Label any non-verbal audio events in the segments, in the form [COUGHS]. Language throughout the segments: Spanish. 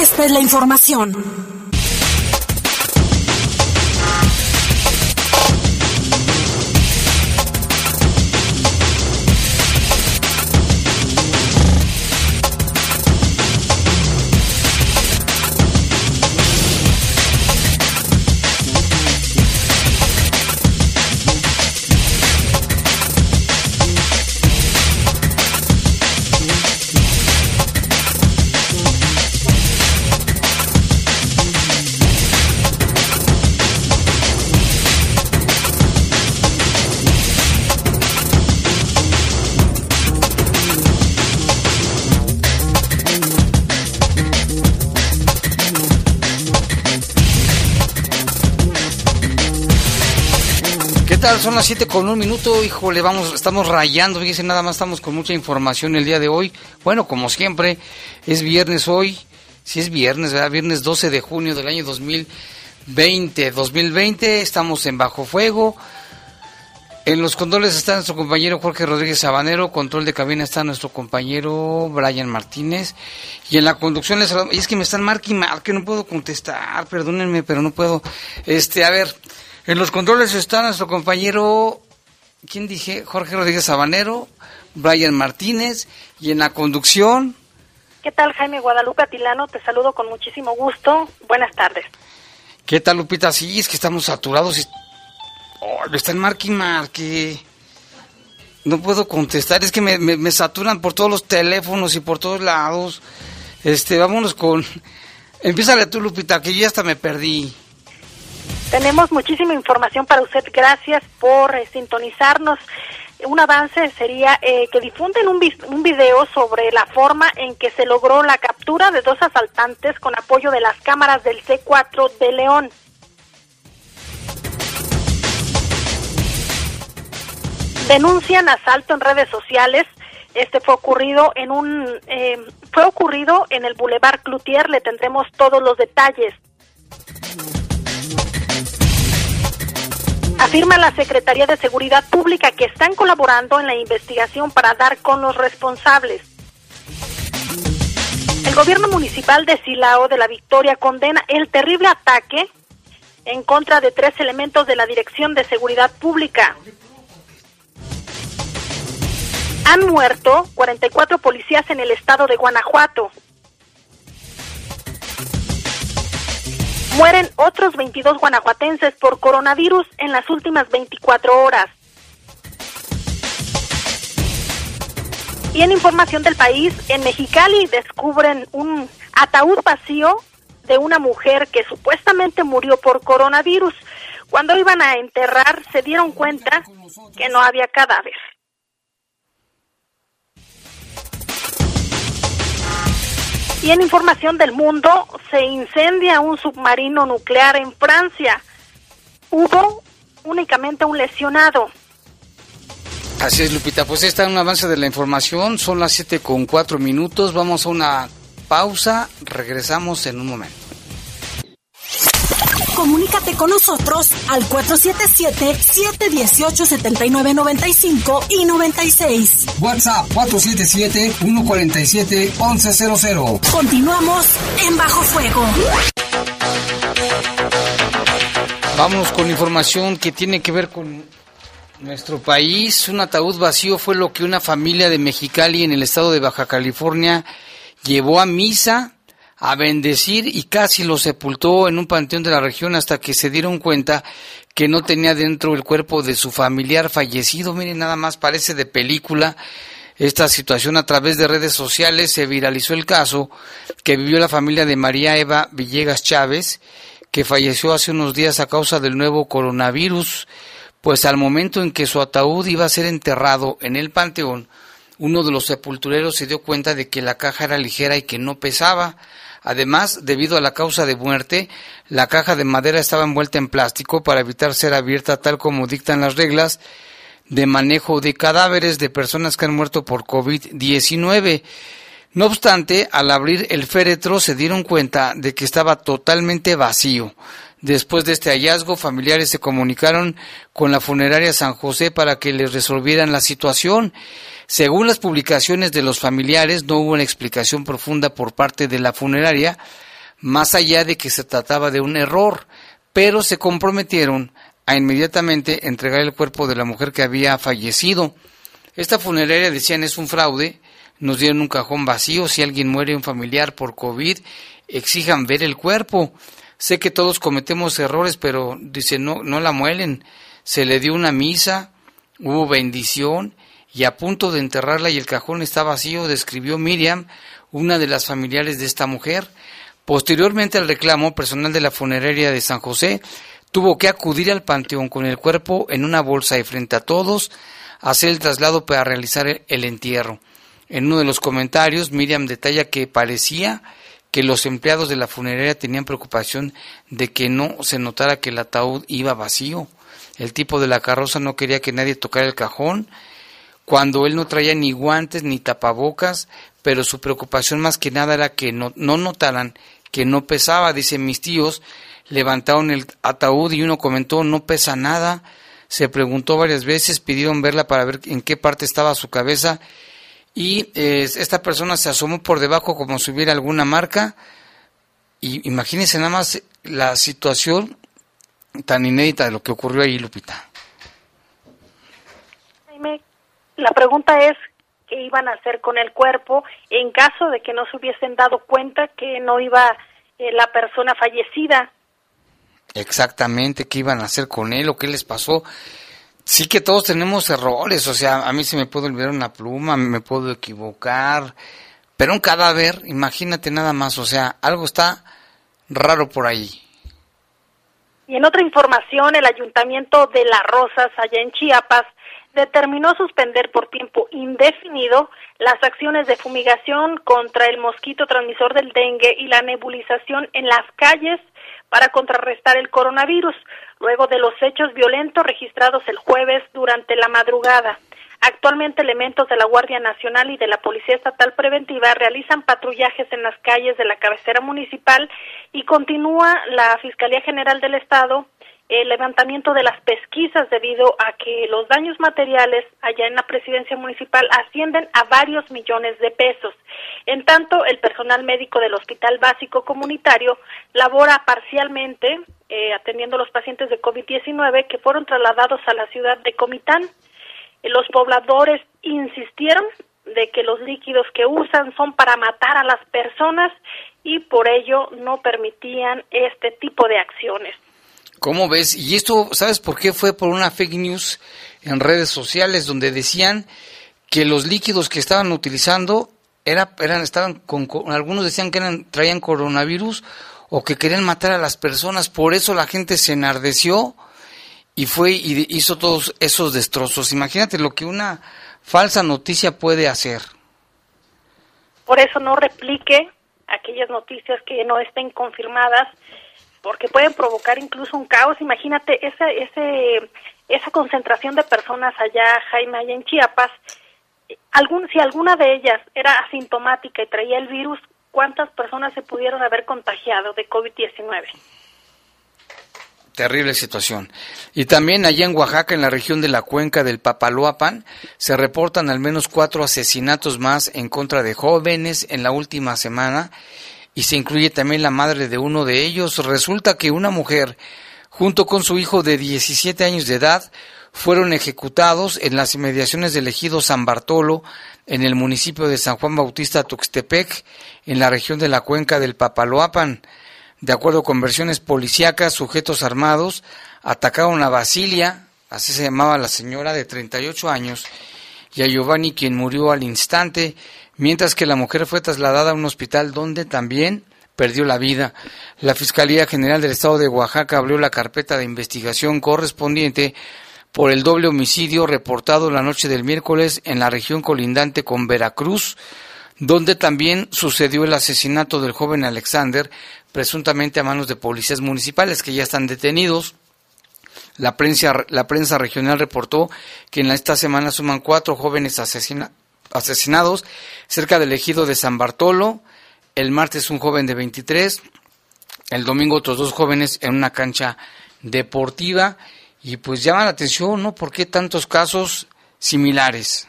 esta es la información. Son las 7 con un minuto, híjole, vamos, estamos rayando, fíjense, nada más estamos con mucha información el día de hoy. Bueno, como siempre, es viernes hoy, si es viernes, ¿verdad? Viernes 12 de junio del año 2020. 2020, estamos en Bajo Fuego. En los controles está nuestro compañero Jorge Rodríguez Sabanero, control de cabina está nuestro compañero Brian Martínez y en la conducción les y es que me están marque que no puedo contestar, perdónenme, pero no puedo. Este, a ver, en los controles está nuestro compañero, ¿quién dije? Jorge Rodríguez Sabanero, Brian Martínez, y en la conducción. ¿Qué tal, Jaime Guadalupe Atilano? Te saludo con muchísimo gusto. Buenas tardes. ¿Qué tal, Lupita? Sí, es que estamos saturados. Y... Oh, está en marque y marque. No puedo contestar, es que me, me saturan por todos los teléfonos y por todos lados. Este, vámonos con... [LAUGHS] Empieza tú, Lupita, que yo hasta me perdí. Tenemos muchísima información para usted. Gracias por eh, sintonizarnos. Un avance sería eh, que difunden un, video sobre la forma en que se logró la captura de dos asaltantes con apoyo de las cámaras del C4 de León. Denuncian asalto en redes sociales. Este fue ocurrido en un eh, fue ocurrido en el Boulevard Cloutier. Le tendremos todos los detalles. Afirma la Secretaría de Seguridad Pública que están colaborando en la investigación para dar con los responsables. El gobierno municipal de Silao de la Victoria condena el terrible ataque en contra de tres elementos de la Dirección de Seguridad Pública. Han muerto 44 policías en el estado de Guanajuato. Mueren otros 22 guanajuatenses por coronavirus en las últimas 24 horas. Y en información del país, en Mexicali descubren un ataúd vacío de una mujer que supuestamente murió por coronavirus. Cuando iban a enterrar se dieron cuenta que no había cadáver. Y en información del mundo, se incendia un submarino nuclear en Francia. Hubo únicamente un lesionado. Así es, Lupita. Pues está un avance de la información. Son las 7 con 4 minutos. Vamos a una pausa. Regresamos en un momento. Comunícate con nosotros al 477-718-7995 y 96. WhatsApp 477-147-1100. Continuamos en Bajo Fuego. Vamos con información que tiene que ver con nuestro país. Un ataúd vacío fue lo que una familia de Mexicali en el estado de Baja California llevó a misa a bendecir y casi lo sepultó en un panteón de la región hasta que se dieron cuenta que no tenía dentro el cuerpo de su familiar fallecido. Miren, nada más parece de película esta situación a través de redes sociales. Se viralizó el caso que vivió la familia de María Eva Villegas Chávez, que falleció hace unos días a causa del nuevo coronavirus, pues al momento en que su ataúd iba a ser enterrado en el panteón, uno de los sepultureros se dio cuenta de que la caja era ligera y que no pesaba. Además, debido a la causa de muerte, la caja de madera estaba envuelta en plástico para evitar ser abierta tal como dictan las reglas de manejo de cadáveres de personas que han muerto por COVID-19. No obstante, al abrir el féretro se dieron cuenta de que estaba totalmente vacío. Después de este hallazgo, familiares se comunicaron con la funeraria San José para que les resolvieran la situación. Según las publicaciones de los familiares, no hubo una explicación profunda por parte de la funeraria, más allá de que se trataba de un error, pero se comprometieron a inmediatamente entregar el cuerpo de la mujer que había fallecido. Esta funeraria decían es un fraude, nos dieron un cajón vacío, si alguien muere un familiar por COVID, exijan ver el cuerpo. Sé que todos cometemos errores, pero dice no, no la muelen. Se le dio una misa, hubo bendición y a punto de enterrarla y el cajón está vacío, describió Miriam, una de las familiares de esta mujer. Posteriormente al reclamo, personal de la funeraria de San José tuvo que acudir al panteón con el cuerpo en una bolsa y frente a todos hacer el traslado para realizar el entierro. En uno de los comentarios, Miriam detalla que parecía que los empleados de la funeraria tenían preocupación de que no se notara que el ataúd iba vacío. El tipo de la carroza no quería que nadie tocara el cajón cuando él no traía ni guantes ni tapabocas, pero su preocupación más que nada era que no, no notaran que no pesaba. Dice, mis tíos levantaron el ataúd y uno comentó, no pesa nada. Se preguntó varias veces, pidieron verla para ver en qué parte estaba su cabeza y esta persona se asomó por debajo como si hubiera alguna marca. Y imagínense nada más la situación tan inédita de lo que ocurrió ahí, Lupita. La pregunta es qué iban a hacer con el cuerpo en caso de que no se hubiesen dado cuenta que no iba eh, la persona fallecida. Exactamente, qué iban a hacer con él o qué les pasó. Sí que todos tenemos errores, o sea, a mí se me puede olvidar una pluma, me puedo equivocar, pero un cadáver, imagínate nada más, o sea, algo está raro por ahí. Y en otra información, el ayuntamiento de Las Rosas, allá en Chiapas, determinó suspender por tiempo indefinido las acciones de fumigación contra el mosquito transmisor del dengue y la nebulización en las calles para contrarrestar el coronavirus, luego de los hechos violentos registrados el jueves durante la madrugada. Actualmente elementos de la Guardia Nacional y de la Policía Estatal Preventiva realizan patrullajes en las calles de la cabecera municipal y continúa la Fiscalía General del Estado el levantamiento de las pesquisas debido a que los daños materiales allá en la presidencia municipal ascienden a varios millones de pesos. En tanto, el personal médico del Hospital Básico Comunitario labora parcialmente eh, atendiendo a los pacientes de COVID-19 que fueron trasladados a la ciudad de Comitán. Los pobladores insistieron de que los líquidos que usan son para matar a las personas y por ello no permitían este tipo de acciones. ¿Cómo ves? Y esto, ¿sabes por qué? Fue por una fake news en redes sociales donde decían que los líquidos que estaban utilizando era, eran, estaban con, algunos decían que eran, traían coronavirus o que querían matar a las personas. Por eso la gente se enardeció y fue y hizo todos esos destrozos. Imagínate lo que una falsa noticia puede hacer. Por eso no replique aquellas noticias que no estén confirmadas porque pueden provocar incluso un caos. Imagínate ese, ese, esa concentración de personas allá, Jaime, allá en Chiapas. Algún, si alguna de ellas era asintomática y traía el virus, ¿cuántas personas se pudieron haber contagiado de COVID-19? Terrible situación. Y también allá en Oaxaca, en la región de la cuenca del Papaloapan, se reportan al menos cuatro asesinatos más en contra de jóvenes en la última semana y se incluye también la madre de uno de ellos. Resulta que una mujer, junto con su hijo de 17 años de edad, fueron ejecutados en las inmediaciones del ejido San Bartolo, en el municipio de San Juan Bautista Tuxtepec, en la región de la cuenca del Papaloapan. De acuerdo con versiones policíacas, sujetos armados atacaron a Basilia, así se llamaba la señora de 38 años, y a Giovanni, quien murió al instante, mientras que la mujer fue trasladada a un hospital donde también perdió la vida. La Fiscalía General del Estado de Oaxaca abrió la carpeta de investigación correspondiente por el doble homicidio reportado la noche del miércoles en la región colindante con Veracruz, donde también sucedió el asesinato del joven Alexander, presuntamente a manos de policías municipales que ya están detenidos. La prensa, regional reportó que en esta semana suman cuatro jóvenes asesinados cerca del ejido de San Bartolo. El martes un joven de 23. El domingo otros dos jóvenes en una cancha deportiva. Y pues llama la atención, ¿no? ¿Por qué tantos casos similares?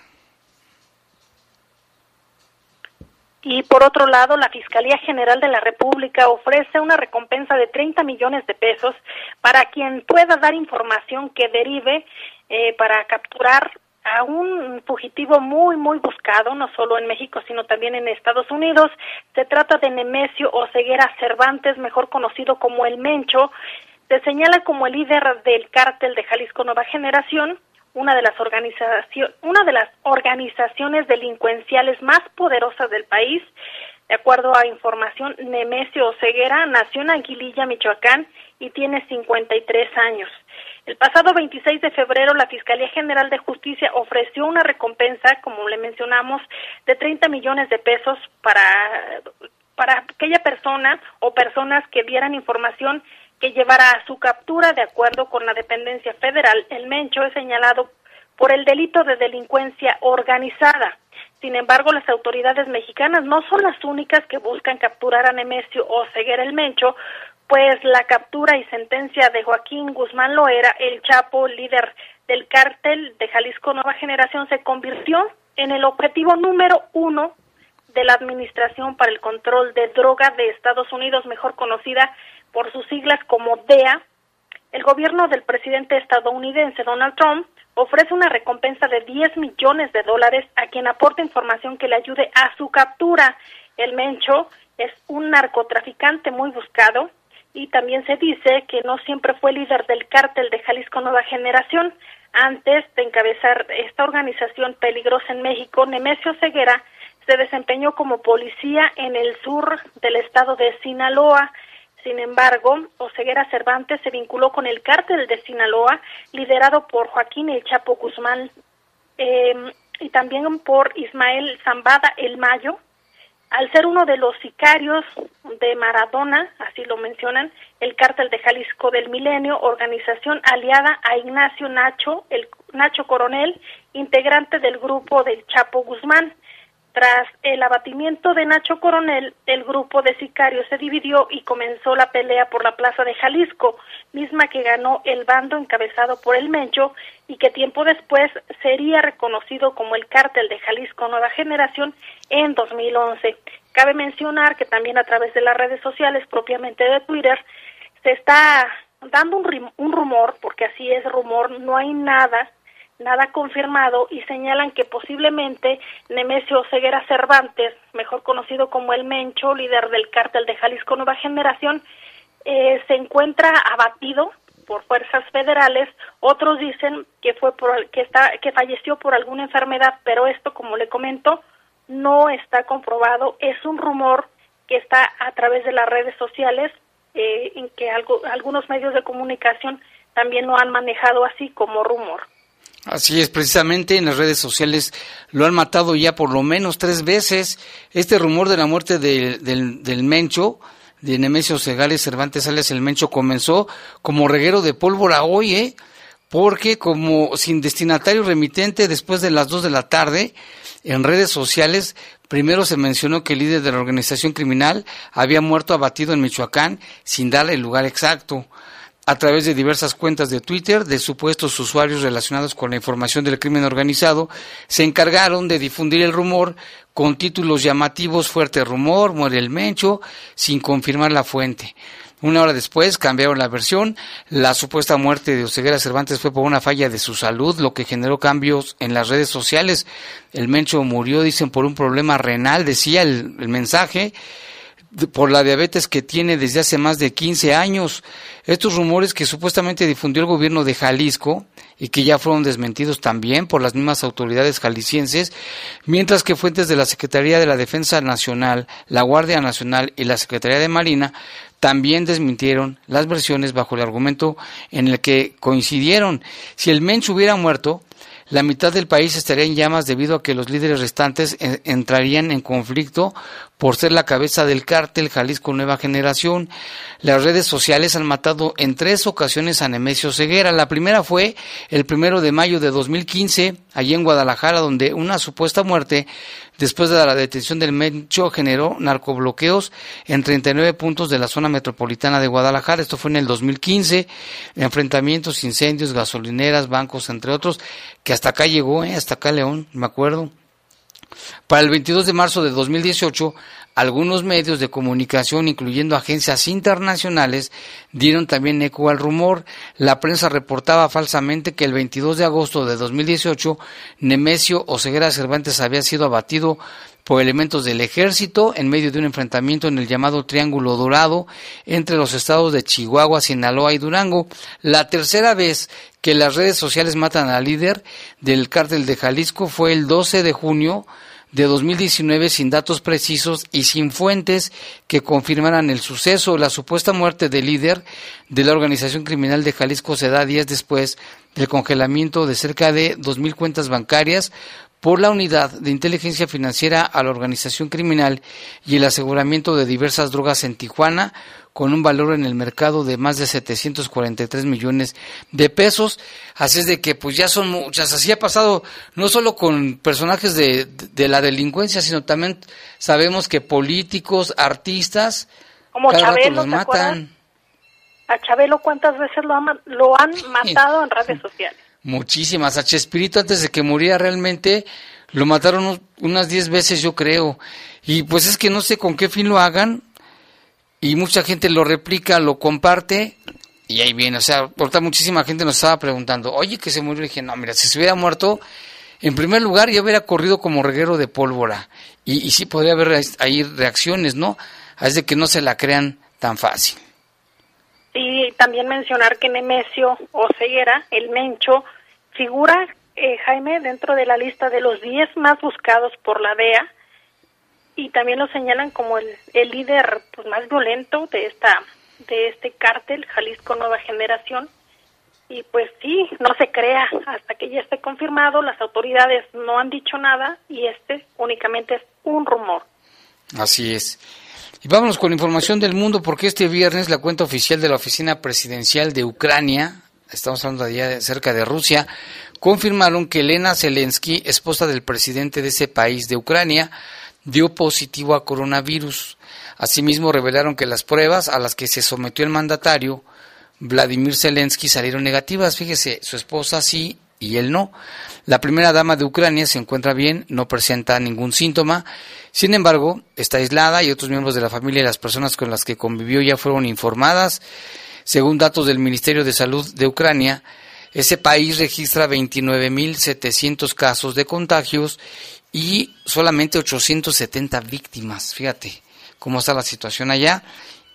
Y por otro lado, la Fiscalía General de la República ofrece una recompensa de 30 millones de pesos para quien pueda dar información que derive eh, para capturar a un fugitivo muy, muy buscado, no solo en México, sino también en Estados Unidos. Se trata de Nemesio Oseguera Cervantes, mejor conocido como El Mencho. Se señala como el líder del cártel de Jalisco Nueva Generación una de las una de las organizaciones delincuenciales más poderosas del país. De acuerdo a información, Nemesio Ceguera nació en Aguililla, Michoacán, y tiene 53 años. El pasado 26 de febrero, la Fiscalía General de Justicia ofreció una recompensa, como le mencionamos, de 30 millones de pesos para, para aquella persona o personas que dieran información que llevará a su captura de acuerdo con la dependencia federal. El Mencho es señalado por el delito de delincuencia organizada. Sin embargo, las autoridades mexicanas no son las únicas que buscan capturar a Nemesio o Ceguera el Mencho, pues la captura y sentencia de Joaquín Guzmán Loera, el Chapo, líder del cártel de Jalisco Nueva Generación, se convirtió en el objetivo número uno de la Administración para el Control de Droga de Estados Unidos, mejor conocida por sus siglas como DEA, el gobierno del presidente estadounidense Donald Trump ofrece una recompensa de 10 millones de dólares a quien aporte información que le ayude a su captura. El Mencho es un narcotraficante muy buscado y también se dice que no siempre fue líder del cártel de Jalisco Nueva Generación. Antes de encabezar esta organización peligrosa en México, Nemesio Ceguera se desempeñó como policía en el sur del estado de Sinaloa. Sin embargo, Oseguera Cervantes se vinculó con el cártel de Sinaloa, liderado por Joaquín El Chapo Guzmán em, y también por Ismael Zambada El Mayo. Al ser uno de los sicarios de Maradona, así lo mencionan, el cártel de Jalisco del Milenio, organización aliada a Ignacio Nacho, el Nacho Coronel, integrante del grupo del Chapo Guzmán. Tras el abatimiento de Nacho Coronel, el grupo de sicarios se dividió y comenzó la pelea por la plaza de Jalisco, misma que ganó el bando encabezado por el Mencho y que tiempo después sería reconocido como el cártel de Jalisco Nueva Generación en 2011. Cabe mencionar que también a través de las redes sociales, propiamente de Twitter, se está dando un, un rumor, porque así es rumor, no hay nada nada confirmado y señalan que posiblemente Nemesio Ceguera Cervantes, mejor conocido como el Mencho, líder del cártel de Jalisco Nueva Generación, eh, se encuentra abatido por fuerzas federales. Otros dicen que fue por, que está que falleció por alguna enfermedad, pero esto, como le comento, no está comprobado. Es un rumor que está a través de las redes sociales, eh, en que algo, algunos medios de comunicación también lo han manejado así como rumor. Así es, precisamente en las redes sociales lo han matado ya por lo menos tres veces. Este rumor de la muerte del, del, Mencho, de Nemesio Segales Cervantes alias el Mencho, comenzó como reguero de pólvora hoy, ¿eh? porque como sin destinatario remitente después de las dos de la tarde, en redes sociales, primero se mencionó que el líder de la organización criminal había muerto abatido en Michoacán sin darle el lugar exacto a través de diversas cuentas de Twitter de supuestos usuarios relacionados con la información del crimen organizado, se encargaron de difundir el rumor con títulos llamativos Fuerte rumor, muere el Mencho, sin confirmar la fuente. Una hora después cambiaron la versión. La supuesta muerte de Oseguera Cervantes fue por una falla de su salud, lo que generó cambios en las redes sociales. El Mencho murió, dicen, por un problema renal, decía el, el mensaje por la diabetes que tiene desde hace más de 15 años. Estos rumores que supuestamente difundió el gobierno de Jalisco y que ya fueron desmentidos también por las mismas autoridades jaliscienses, mientras que fuentes de la Secretaría de la Defensa Nacional, la Guardia Nacional y la Secretaría de Marina también desmintieron las versiones bajo el argumento en el que coincidieron. Si el Mensch hubiera muerto, la mitad del país estaría en llamas debido a que los líderes restantes entrarían en conflicto por ser la cabeza del cártel Jalisco Nueva Generación. Las redes sociales han matado en tres ocasiones a Nemesio Ceguera. La primera fue el primero de mayo de 2015, allí en Guadalajara, donde una supuesta muerte después de la detención del Mencho generó narcobloqueos en 39 puntos de la zona metropolitana de Guadalajara. Esto fue en el 2015. Enfrentamientos, incendios, gasolineras, bancos, entre otros, que hasta acá llegó, ¿eh? hasta acá León, me acuerdo. Para el 22 de marzo de 2018, algunos medios de comunicación, incluyendo agencias internacionales, dieron también eco al rumor. La prensa reportaba falsamente que el 22 de agosto de 2018, Nemesio Oseguera Cervantes había sido abatido por elementos del ejército en medio de un enfrentamiento en el llamado Triángulo Dorado entre los estados de Chihuahua, Sinaloa y Durango. La tercera vez que las redes sociales matan al líder del cártel de Jalisco fue el 12 de junio de 2019 sin datos precisos y sin fuentes que confirmaran el suceso. La supuesta muerte del líder de la organización criminal de Jalisco se da días después del congelamiento de cerca de 2.000 cuentas bancarias por la Unidad de Inteligencia Financiera a la organización criminal y el aseguramiento de diversas drogas en Tijuana, con un valor en el mercado de más de 743 millones de pesos. Así es de que pues ya son muchas. Así ha pasado no solo con personajes de, de la delincuencia, sino también sabemos que políticos, artistas, Como cada Chabelo, los matan. A Chabelo cuántas veces lo, lo han matado en redes sociales. Muchísimas. A Chespirito antes de que muriera realmente lo mataron unas 10 veces yo creo. Y pues es que no sé con qué fin lo hagan. Y mucha gente lo replica, lo comparte. Y ahí viene. O sea, por muchísima gente nos estaba preguntando, oye, que se murió. Dije, no, mira, si se hubiera muerto, en primer lugar ya hubiera corrido como reguero de pólvora. Y, y sí podría haber ahí reacciones, ¿no? Es de que no se la crean tan fácil. Y también mencionar que Nemesio Oseguera, el Mencho, figura, eh, Jaime, dentro de la lista de los 10 más buscados por la DEA y también lo señalan como el, el líder pues, más violento de esta de este cártel Jalisco Nueva Generación y pues sí, no se crea hasta que ya esté confirmado, las autoridades no han dicho nada y este únicamente es un rumor. Así es. Y vámonos con información del mundo, porque este viernes la cuenta oficial de la Oficina Presidencial de Ucrania, estamos hablando de cerca de Rusia, confirmaron que Elena Zelensky, esposa del presidente de ese país de Ucrania, dio positivo a coronavirus. Asimismo, revelaron que las pruebas a las que se sometió el mandatario, Vladimir Zelensky, salieron negativas. Fíjese, su esposa sí y él no. La primera dama de Ucrania se encuentra bien, no presenta ningún síntoma. Sin embargo, está aislada y otros miembros de la familia y las personas con las que convivió ya fueron informadas. Según datos del Ministerio de Salud de Ucrania, ese país registra 29.700 casos de contagios y solamente 870 víctimas. Fíjate cómo está la situación allá.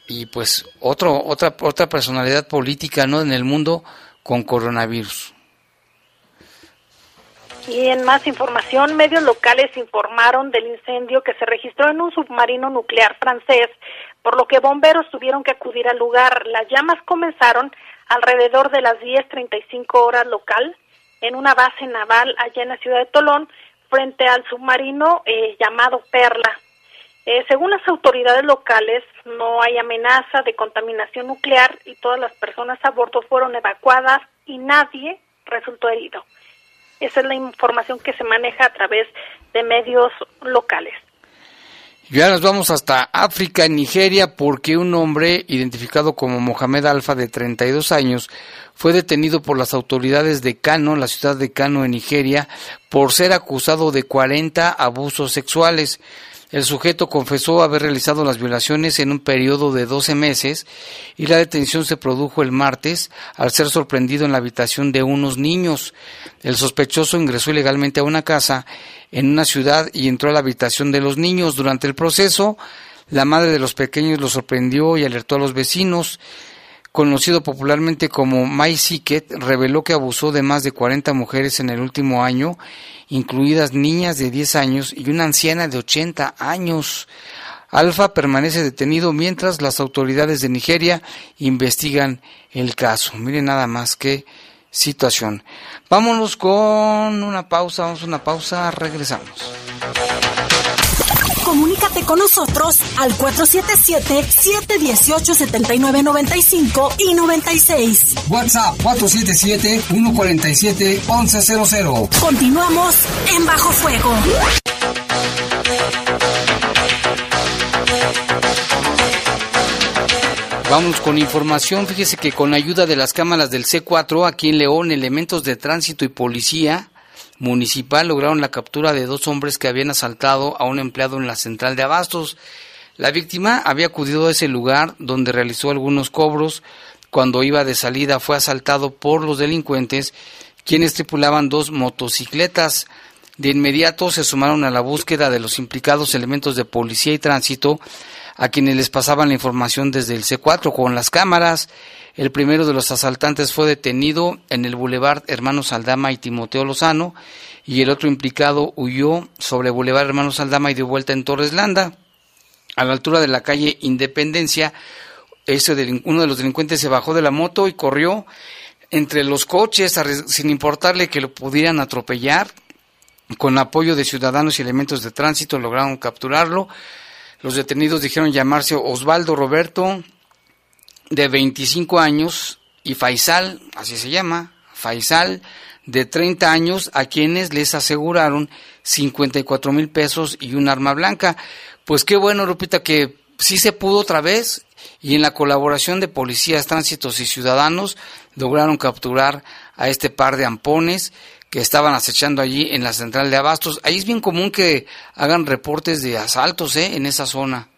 Y pues otro, otra, otra personalidad política ¿no? en el mundo con coronavirus. Y en más información, medios locales informaron del incendio que se registró en un submarino nuclear francés, por lo que bomberos tuvieron que acudir al lugar. Las llamas comenzaron alrededor de las 10.35 horas local en una base naval allá en la ciudad de Tolón, frente al submarino eh, llamado Perla. Eh, según las autoridades locales, no hay amenaza de contaminación nuclear y todas las personas a bordo fueron evacuadas y nadie resultó herido. Esa es la información que se maneja a través de medios locales. Y ahora nos vamos hasta África, Nigeria, porque un hombre identificado como Mohamed Alfa de 32 años fue detenido por las autoridades de Kano, la ciudad de Kano en Nigeria, por ser acusado de 40 abusos sexuales. El sujeto confesó haber realizado las violaciones en un periodo de 12 meses y la detención se produjo el martes al ser sorprendido en la habitación de unos niños. El sospechoso ingresó ilegalmente a una casa en una ciudad y entró a la habitación de los niños. Durante el proceso, la madre de los pequeños lo sorprendió y alertó a los vecinos conocido popularmente como My Sicket, reveló que abusó de más de 40 mujeres en el último año, incluidas niñas de 10 años y una anciana de 80 años. Alfa permanece detenido mientras las autoridades de Nigeria investigan el caso. Miren nada más que situación. Vámonos con una pausa, vamos a una pausa, regresamos. Comunícate con nosotros al 477-718-7995 y 96. WhatsApp 477-147-1100. Continuamos en Bajo Fuego. Vamos con información. Fíjese que con ayuda de las cámaras del C4, aquí en León, elementos de tránsito y policía municipal lograron la captura de dos hombres que habían asaltado a un empleado en la central de abastos. La víctima había acudido a ese lugar donde realizó algunos cobros. Cuando iba de salida fue asaltado por los delincuentes, quienes tripulaban dos motocicletas. De inmediato se sumaron a la búsqueda de los implicados elementos de policía y tránsito, a quienes les pasaban la información desde el C4 con las cámaras. El primero de los asaltantes fue detenido en el Boulevard Hermanos Aldama y Timoteo Lozano y el otro implicado huyó sobre Boulevard Hermanos Aldama y dio vuelta en Torres Landa. A la altura de la calle Independencia, ese uno de los delincuentes se bajó de la moto y corrió entre los coches sin importarle que lo pudieran atropellar. Con apoyo de ciudadanos y elementos de tránsito lograron capturarlo. Los detenidos dijeron llamarse Osvaldo Roberto, de 25 años, y Faisal, así se llama, Faisal, de 30 años, a quienes les aseguraron 54 mil pesos y un arma blanca. Pues qué bueno, Lupita, que sí se pudo otra vez y en la colaboración de policías, tránsitos y ciudadanos lograron capturar a este par de ampones que estaban acechando allí en la central de abastos. Ahí es bien común que hagan reportes de asaltos ¿eh? en esa zona.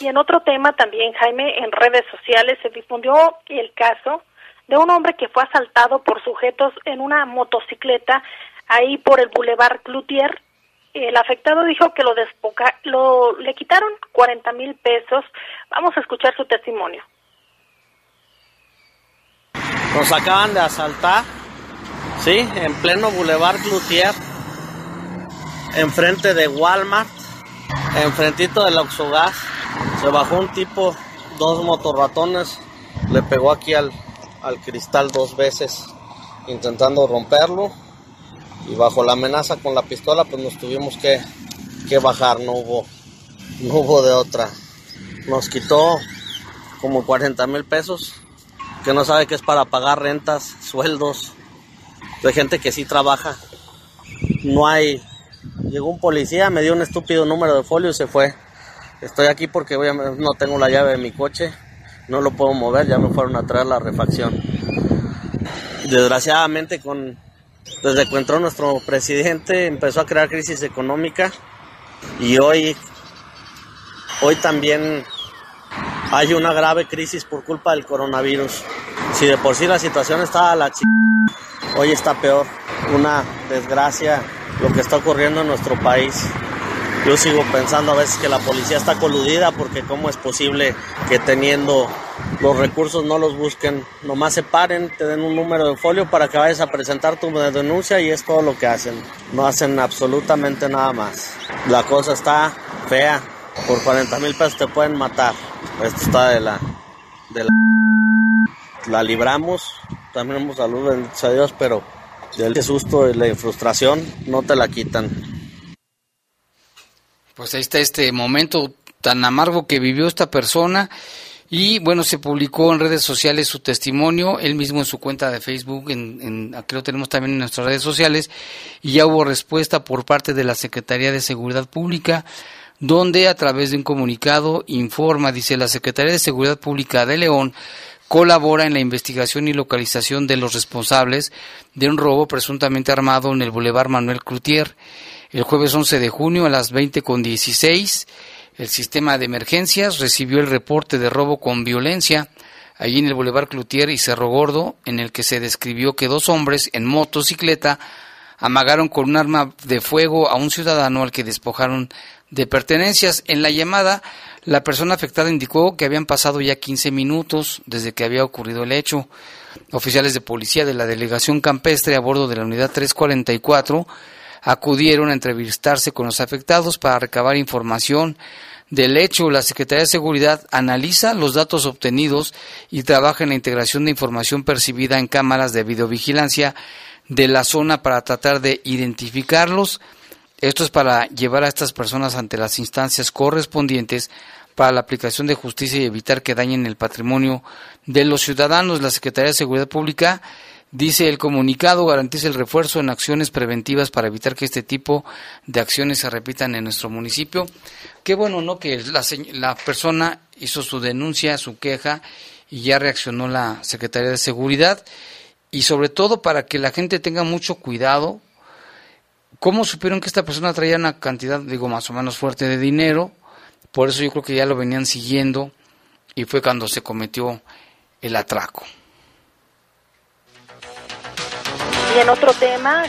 Y en otro tema también, Jaime, en redes sociales se difundió el caso de un hombre que fue asaltado por sujetos en una motocicleta ahí por el Boulevard Cloutier. El afectado dijo que lo, despoca, lo le quitaron 40 mil pesos. Vamos a escuchar su testimonio. Nos acaban de asaltar, sí, en pleno Boulevard Cloutier, enfrente de Walmart, enfrentito del Oxogas. Se bajó un tipo, dos motorratones, le pegó aquí al, al cristal dos veces intentando romperlo y bajo la amenaza con la pistola pues nos tuvimos que, que bajar, no hubo, no hubo de otra. Nos quitó como 40 mil pesos, que no sabe que es para pagar rentas, sueldos, de gente que sí trabaja. No hay... Llegó un policía, me dio un estúpido número de folio y se fue. Estoy aquí porque no tengo la llave de mi coche, no lo puedo mover, ya me fueron a traer la refacción. Desgraciadamente, con, desde que entró nuestro presidente, empezó a crear crisis económica y hoy, hoy también hay una grave crisis por culpa del coronavirus. Si de por sí la situación estaba la ch... hoy está peor. Una desgracia lo que está ocurriendo en nuestro país. Yo sigo pensando a veces que la policía está coludida porque cómo es posible que teniendo los recursos no los busquen, nomás se paren, te den un número de folio para que vayas a presentar tu denuncia y es todo lo que hacen. No hacen absolutamente nada más. La cosa está fea. Por 40 mil pesos te pueden matar. Esto está de la... De la, la libramos. También hemos salud, a Dios, pero del susto y la frustración no te la quitan. Pues ahí está este momento tan amargo que vivió esta persona. Y bueno, se publicó en redes sociales su testimonio, él mismo en su cuenta de Facebook, en, en, aquí lo tenemos también en nuestras redes sociales, y ya hubo respuesta por parte de la Secretaría de Seguridad Pública, donde a través de un comunicado informa, dice la Secretaría de Seguridad Pública de León, colabora en la investigación y localización de los responsables de un robo presuntamente armado en el Boulevard Manuel Cloutier El jueves 11 de junio a las 20.16, el sistema de emergencias recibió el reporte de robo con violencia allí en el Boulevard Cloutier y Cerro Gordo, en el que se describió que dos hombres en motocicleta amagaron con un arma de fuego a un ciudadano al que despojaron de pertenencias. En la llamada, la persona afectada indicó que habían pasado ya 15 minutos desde que había ocurrido el hecho. Oficiales de policía de la delegación campestre a bordo de la unidad 344 acudieron a entrevistarse con los afectados para recabar información del hecho. La Secretaría de Seguridad analiza los datos obtenidos y trabaja en la integración de información percibida en cámaras de videovigilancia de la zona para tratar de identificarlos. Esto es para llevar a estas personas ante las instancias correspondientes para la aplicación de justicia y evitar que dañen el patrimonio de los ciudadanos. La Secretaría de Seguridad Pública dice el comunicado garantiza el refuerzo en acciones preventivas para evitar que este tipo de acciones se repitan en nuestro municipio. Qué bueno, ¿no? Que la, la persona hizo su denuncia, su queja y ya reaccionó la Secretaría de Seguridad y sobre todo para que la gente tenga mucho cuidado ¿Cómo supieron que esta persona traía una cantidad, digo, más o menos fuerte de dinero? Por eso yo creo que ya lo venían siguiendo y fue cuando se cometió el atraco. Y en otro tema,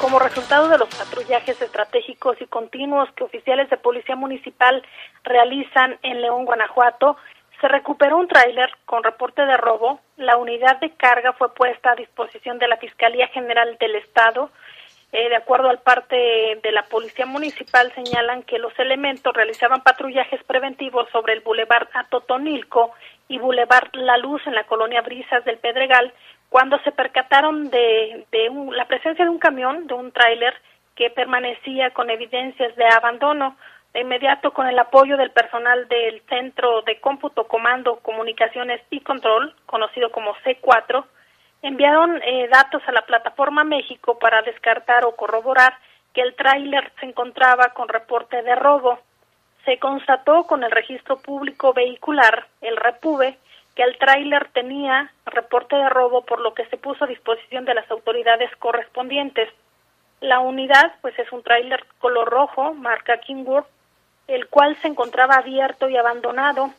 como resultado de los patrullajes estratégicos y continuos que oficiales de Policía Municipal realizan en León, Guanajuato, se recuperó un tráiler con reporte de robo. La unidad de carga fue puesta a disposición de la Fiscalía General del Estado eh, de acuerdo al parte de la Policía Municipal, señalan que los elementos realizaban patrullajes preventivos sobre el Boulevard Atotonilco y Boulevard La Luz en la colonia Brisas del Pedregal cuando se percataron de, de la presencia de un camión, de un tráiler que permanecía con evidencias de abandono. De inmediato, con el apoyo del personal del Centro de Cómputo, Comando, Comunicaciones y Control, conocido como C4, enviaron eh, datos a la plataforma México para descartar o corroborar que el tráiler se encontraba con reporte de robo. Se constató con el registro público vehicular, el REPUBE, que el tráiler tenía reporte de robo, por lo que se puso a disposición de las autoridades correspondientes. La unidad, pues es un tráiler color rojo, marca Kingwood, el cual se encontraba abierto y abandonado.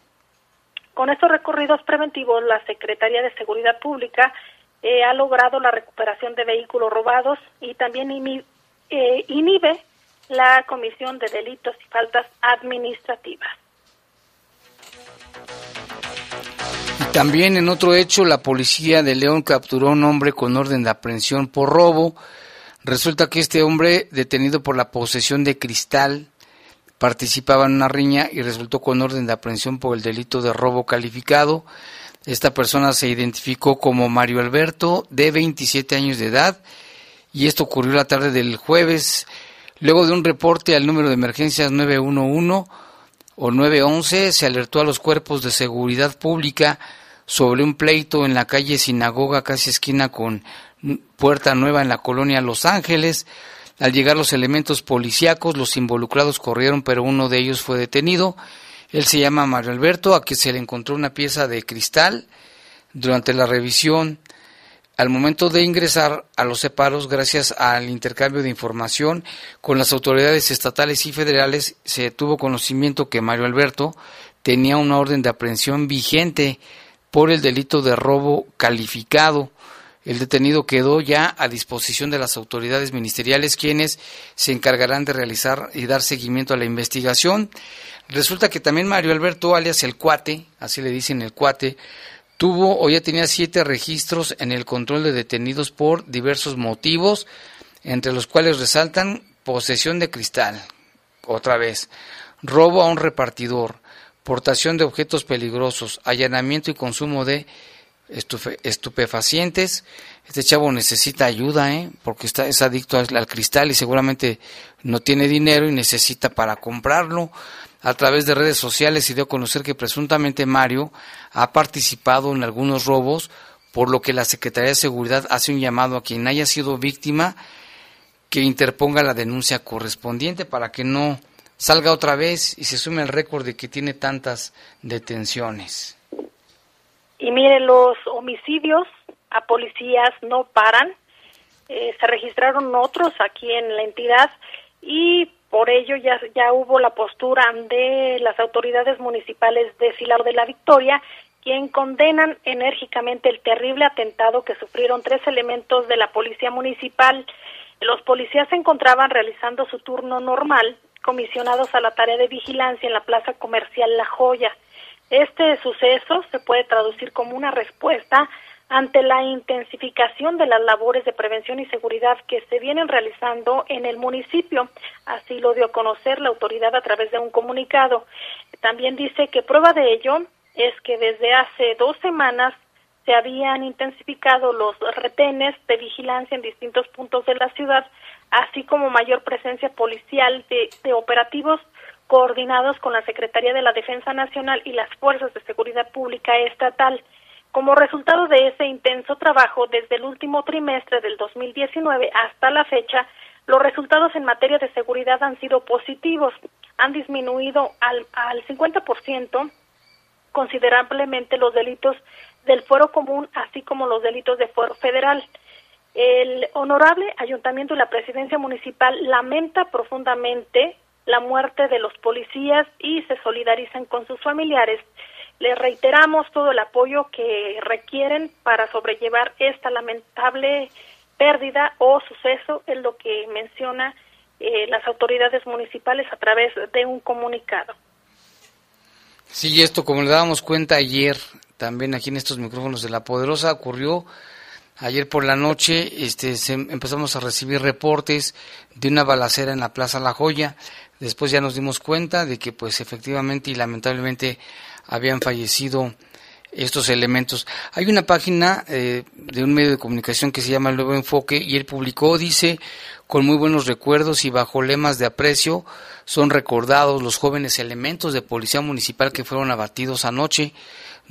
Con estos recorridos preventivos, la Secretaría de Seguridad Pública eh, ha logrado la recuperación de vehículos robados y también eh, inhibe la comisión de delitos y faltas administrativas. También en otro hecho, la policía de León capturó a un hombre con orden de aprehensión por robo. Resulta que este hombre, detenido por la posesión de cristal, participaba en una riña y resultó con orden de aprehensión por el delito de robo calificado. Esta persona se identificó como Mario Alberto, de 27 años de edad, y esto ocurrió la tarde del jueves, luego de un reporte al número de emergencias 911 o 911, se alertó a los cuerpos de seguridad pública sobre un pleito en la calle Sinagoga, casi esquina con Puerta Nueva en la colonia Los Ángeles. Al llegar los elementos policíacos, los involucrados corrieron, pero uno de ellos fue detenido él se llama Mario Alberto, a quien se le encontró una pieza de cristal durante la revisión. Al momento de ingresar a los separos, gracias al intercambio de información con las autoridades estatales y federales, se tuvo conocimiento que Mario Alberto tenía una orden de aprehensión vigente por el delito de robo calificado. El detenido quedó ya a disposición de las autoridades ministeriales, quienes se encargarán de realizar y dar seguimiento a la investigación. Resulta que también Mario Alberto, alias el cuate, así le dicen el cuate, tuvo o ya tenía siete registros en el control de detenidos por diversos motivos, entre los cuales resaltan posesión de cristal, otra vez, robo a un repartidor, portación de objetos peligrosos, allanamiento y consumo de estupefacientes. Este chavo necesita ayuda, ¿eh? porque está, es adicto al cristal y seguramente no tiene dinero y necesita para comprarlo a través de redes sociales y dio a conocer que presuntamente Mario ha participado en algunos robos, por lo que la Secretaría de Seguridad hace un llamado a quien haya sido víctima que interponga la denuncia correspondiente para que no salga otra vez y se sume el récord de que tiene tantas detenciones. Y mire, los homicidios a policías no paran. Eh, se registraron otros aquí en la entidad y por ello ya, ya hubo la postura de las autoridades municipales de Silao de la Victoria, quien condenan enérgicamente el terrible atentado que sufrieron tres elementos de la policía municipal. Los policías se encontraban realizando su turno normal, comisionados a la tarea de vigilancia en la plaza comercial La Joya. Este suceso se puede traducir como una respuesta ante la intensificación de las labores de prevención y seguridad que se vienen realizando en el municipio. Así lo dio a conocer la autoridad a través de un comunicado. También dice que prueba de ello es que desde hace dos semanas se habían intensificado los retenes de vigilancia en distintos puntos de la ciudad, así como mayor presencia policial de, operativos coordinados con la Secretaría de la Defensa Nacional y las Fuerzas de Seguridad Pública Estatal. Como resultado de ese intenso trabajo desde el último trimestre del 2019 hasta la fecha, los resultados en materia de seguridad han sido positivos. Han disminuido al, al 50% considerablemente los delitos del fuero común, así como los delitos de fuero federal. El honorable ayuntamiento y la presidencia municipal lamenta profundamente la muerte de los policías y se solidarizan con sus familiares les reiteramos todo el apoyo que requieren para sobrellevar esta lamentable pérdida o suceso, es lo que menciona eh, las autoridades municipales a través de un comunicado. Sí, esto como le dábamos cuenta ayer, también aquí en estos micrófonos de La Poderosa, ocurrió ayer por la noche, este, empezamos a recibir reportes de una balacera en la Plaza La Joya, después ya nos dimos cuenta de que pues efectivamente y lamentablemente habían fallecido estos elementos. Hay una página eh, de un medio de comunicación que se llama El Nuevo Enfoque y él publicó, dice, con muy buenos recuerdos y bajo lemas de aprecio, son recordados los jóvenes elementos de policía municipal que fueron abatidos anoche.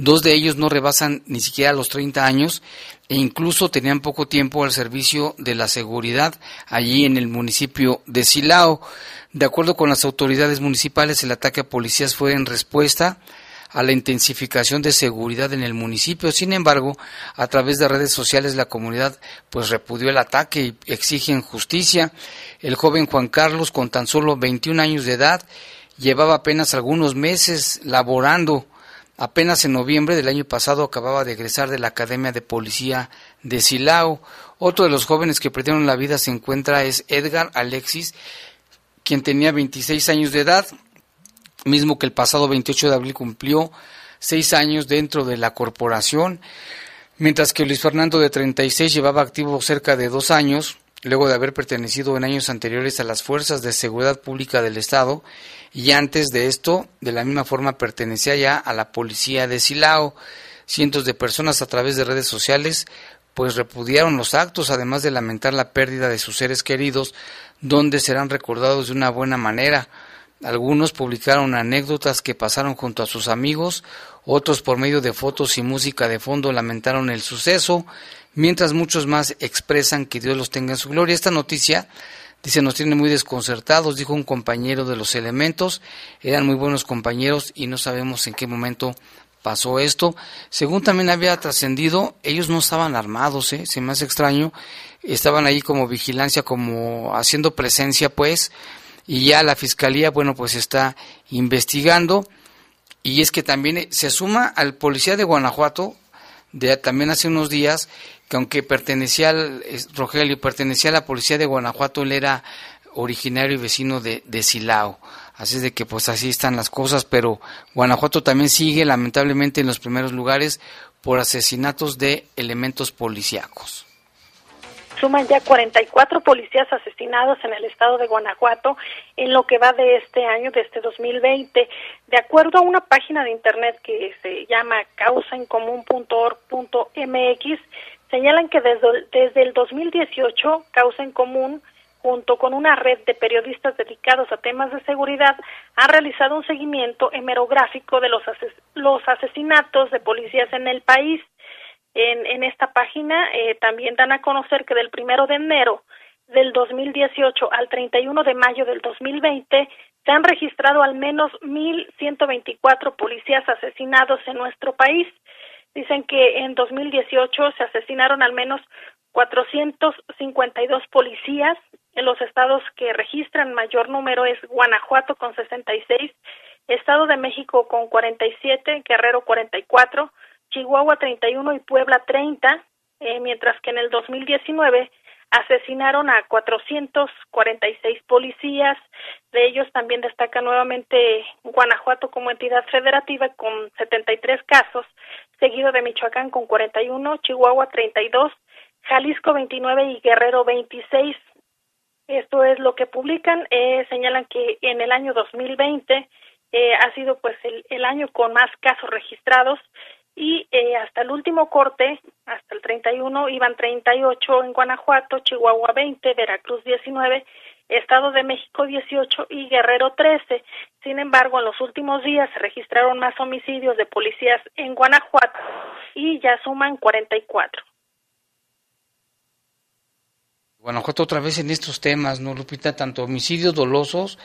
Dos de ellos no rebasan ni siquiera los 30 años e incluso tenían poco tiempo al servicio de la seguridad allí en el municipio de Silao. De acuerdo con las autoridades municipales, el ataque a policías fue en respuesta a la intensificación de seguridad en el municipio. Sin embargo, a través de redes sociales la comunidad pues repudió el ataque y exigen justicia. El joven Juan Carlos, con tan solo 21 años de edad, llevaba apenas algunos meses laborando. Apenas en noviembre del año pasado acababa de egresar de la Academia de Policía de Silao. Otro de los jóvenes que perdieron la vida se encuentra es Edgar Alexis, quien tenía 26 años de edad mismo que el pasado 28 de abril cumplió seis años dentro de la corporación, mientras que Luis Fernando de 36 llevaba activo cerca de dos años, luego de haber pertenecido en años anteriores a las fuerzas de seguridad pública del Estado, y antes de esto, de la misma forma, pertenecía ya a la policía de Silao. Cientos de personas a través de redes sociales pues repudiaron los actos, además de lamentar la pérdida de sus seres queridos, donde serán recordados de una buena manera. Algunos publicaron anécdotas que pasaron junto a sus amigos, otros por medio de fotos y música de fondo lamentaron el suceso, mientras muchos más expresan que Dios los tenga en su gloria. Esta noticia, dice, nos tiene muy desconcertados, dijo un compañero de los elementos, eran muy buenos compañeros y no sabemos en qué momento pasó esto. Según también había trascendido, ellos no estaban armados, ¿eh? se me hace extraño, estaban ahí como vigilancia, como haciendo presencia, pues, y ya la fiscalía, bueno, pues está investigando y es que también se suma al policía de Guanajuato, de también hace unos días, que aunque pertenecía al, Rogelio, pertenecía a la policía de Guanajuato, él era originario y vecino de, de Silao. Así es de que pues así están las cosas, pero Guanajuato también sigue lamentablemente en los primeros lugares por asesinatos de elementos policíacos suman ya 44 policías asesinados en el estado de Guanajuato en lo que va de este año, de este 2020. De acuerdo a una página de internet que se llama causaencomún.org.mx, señalan que desde, el 2018 Causa en Común junto con una red de periodistas dedicados a temas de seguridad, ha realizado un seguimiento hemerográfico de los, los asesinatos de policías en el país. En, en esta página eh, también dan a conocer que del primero de enero del 2018 al 31 de mayo del 2020 se han registrado al menos 1.124 policías asesinados en nuestro país. Dicen que en 2018 se asesinaron al menos 452 policías En los estados que registran mayor número es Guanajuato con 66, Estado de México con 47, Guerrero 44, Chihuahua 31 y Puebla 30, eh, mientras que en el 2019 asesinaron a 446 policías. De ellos también destaca nuevamente Guanajuato como entidad federativa con 73 casos, seguido de Michoacán con 41, Chihuahua 32, Jalisco 29 y Guerrero 26. Esto es lo que publican. Eh, señalan que en el año 2020 eh, ha sido pues el, el año con más casos registrados y eh, hasta el último corte, hasta el 31, iban 38 en Guanajuato, Chihuahua 20, Veracruz 19, Estado de México 18 y Guerrero 13. Sin embargo, en los últimos días se registraron más homicidios de policías en Guanajuato y ya suman 44. Guanajuato otra vez en estos temas, ¿no, Lupita? Tanto homicidios dolosos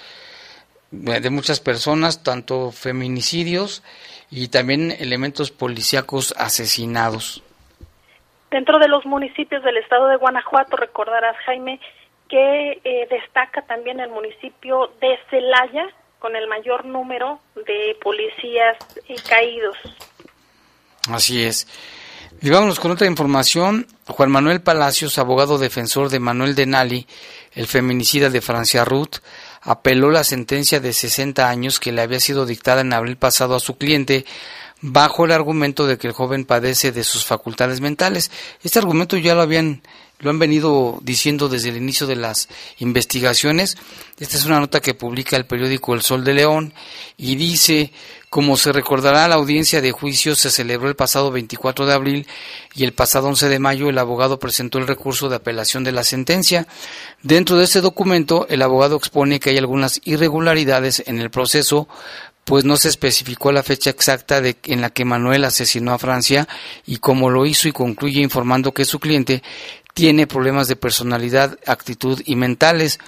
eh, de muchas personas, tanto feminicidios y también elementos policíacos asesinados. Dentro de los municipios del estado de Guanajuato, recordarás, Jaime, que eh, destaca también el municipio de Celaya, con el mayor número de policías caídos. Así es. Y vámonos con otra información. Juan Manuel Palacios, abogado defensor de Manuel Denali, el feminicida de Francia Ruth, apeló la sentencia de 60 años que le había sido dictada en abril pasado a su cliente bajo el argumento de que el joven padece de sus facultades mentales. Este argumento ya lo habían lo han venido diciendo desde el inicio de las investigaciones. Esta es una nota que publica el periódico El Sol de León y dice, como se recordará, la audiencia de juicio se celebró el pasado 24 de abril y el pasado 11 de mayo el abogado presentó el recurso de apelación de la sentencia. Dentro de este documento, el abogado expone que hay algunas irregularidades en el proceso pues no se especificó la fecha exacta de, en la que Manuel asesinó a Francia y cómo lo hizo y concluye informando que su cliente tiene problemas de personalidad, actitud y mentales.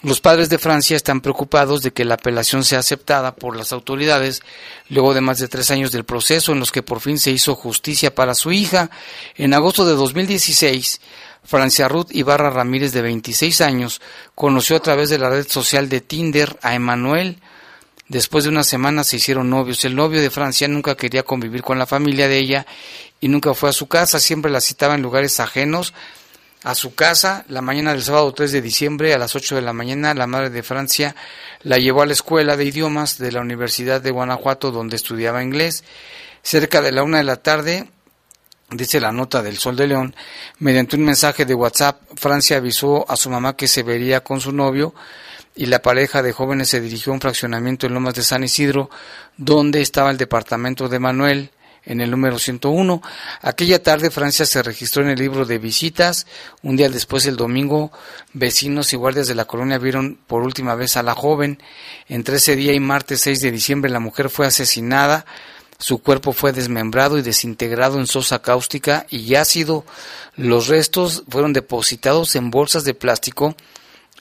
Los padres de Francia están preocupados de que la apelación sea aceptada por las autoridades luego de más de tres años del proceso en los que por fin se hizo justicia para su hija. En agosto de 2016, Francia Ruth Ibarra Ramírez, de 26 años, conoció a través de la red social de Tinder a Emanuel, Después de una semana se hicieron novios. El novio de Francia nunca quería convivir con la familia de ella y nunca fue a su casa, siempre la citaba en lugares ajenos a su casa. La mañana del sábado 3 de diciembre a las 8 de la mañana la madre de Francia la llevó a la escuela de idiomas de la Universidad de Guanajuato donde estudiaba inglés. Cerca de la una de la tarde dice la nota del Sol de León, mediante un mensaje de WhatsApp, Francia avisó a su mamá que se vería con su novio, y la pareja de jóvenes se dirigió a un fraccionamiento en Lomas de San Isidro, donde estaba el departamento de Manuel, en el número 101. Aquella tarde Francia se registró en el libro de visitas. Un día después, el domingo, vecinos y guardias de la colonia vieron por última vez a la joven. Entre ese día y martes 6 de diciembre la mujer fue asesinada. Su cuerpo fue desmembrado y desintegrado en sosa cáustica y ácido. Los restos fueron depositados en bolsas de plástico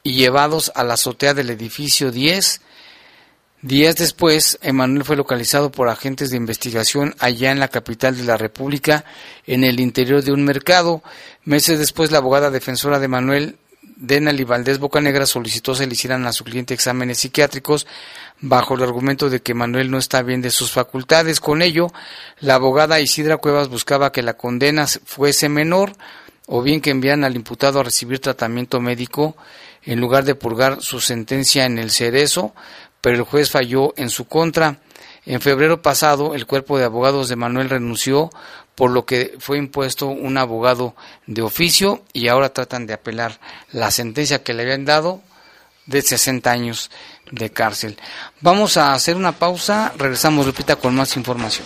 y llevados a la azotea del edificio 10. Días después, Emanuel fue localizado por agentes de investigación allá en la capital de la República, en el interior de un mercado. Meses después, la abogada defensora de Manuel, Denali Valdés Bocanegra, solicitó se le hicieran a su cliente exámenes psiquiátricos bajo el argumento de que Manuel no está bien de sus facultades. Con ello, la abogada Isidra Cuevas buscaba que la condena fuese menor o bien que enviaran al imputado a recibir tratamiento médico en lugar de purgar su sentencia en el cerezo, pero el juez falló en su contra. En febrero pasado, el cuerpo de abogados de Manuel renunció, por lo que fue impuesto un abogado de oficio y ahora tratan de apelar la sentencia que le habían dado de 60 años de cárcel. Vamos a hacer una pausa, regresamos, Lupita, con más información.